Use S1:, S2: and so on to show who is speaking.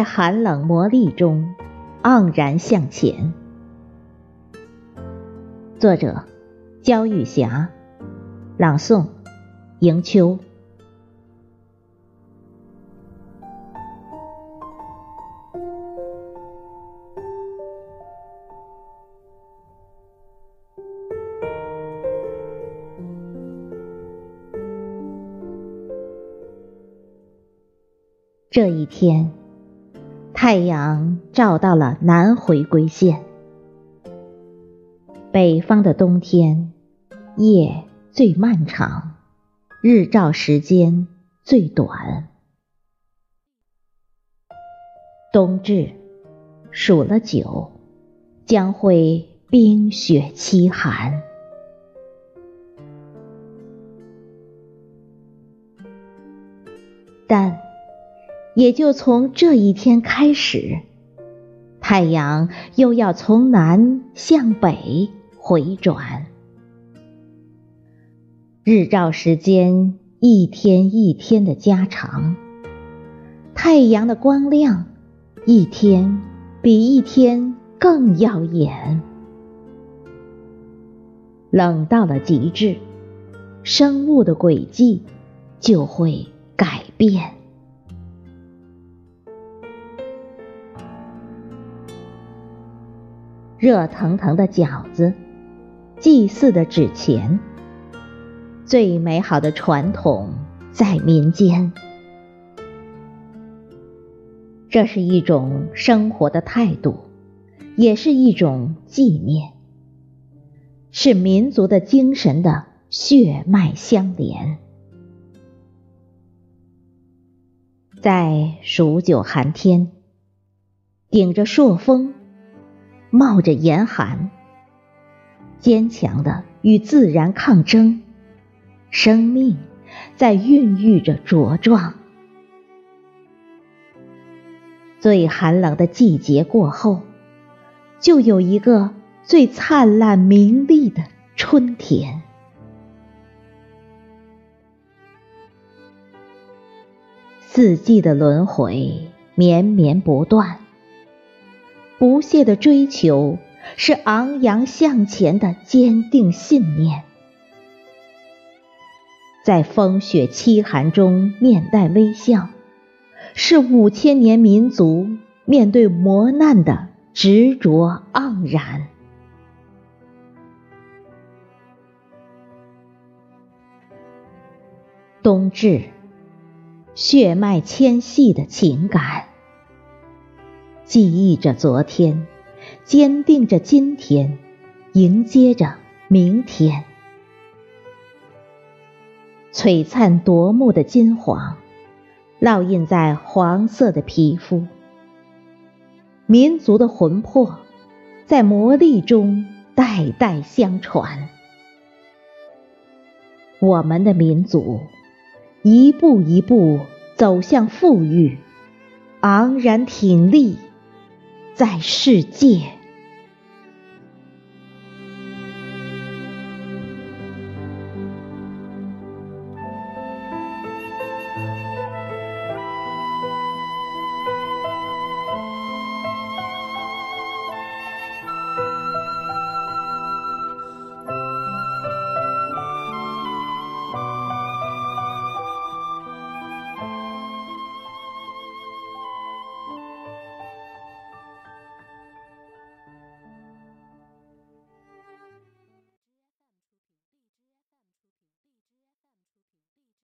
S1: 在寒冷磨砺中盎然向前。作者：焦玉霞，朗诵：迎秋。这一天，太阳照到了南回归线。北方的冬天，夜最漫长，日照时间最短。冬至，数了九，将会冰雪凄寒。但。也就从这一天开始，太阳又要从南向北回转，日照时间一天一天的加长，太阳的光亮一天比一天更耀眼。冷到了极致，生物的轨迹就会改变。热腾腾的饺子，祭祀的纸钱，最美好的传统在民间。这是一种生活的态度，也是一种纪念，是民族的精神的血脉相连。在数九寒天，顶着朔风。冒着严寒，坚强的与自然抗争，生命在孕育着茁壮。最寒冷的季节过后，就有一个最灿烂明丽的春天。四季的轮回绵绵不断。不懈的追求是昂扬向前的坚定信念，在风雪凄寒中面带微笑，是五千年民族面对磨难的执着盎然。冬至，血脉纤细的情感。记忆着昨天，坚定着今天，迎接着明天。璀璨夺目的金黄，烙印在黄色的皮肤。民族的魂魄，在磨砺中代代相传。我们的民族，一步一步走向富裕，昂然挺立。在世界。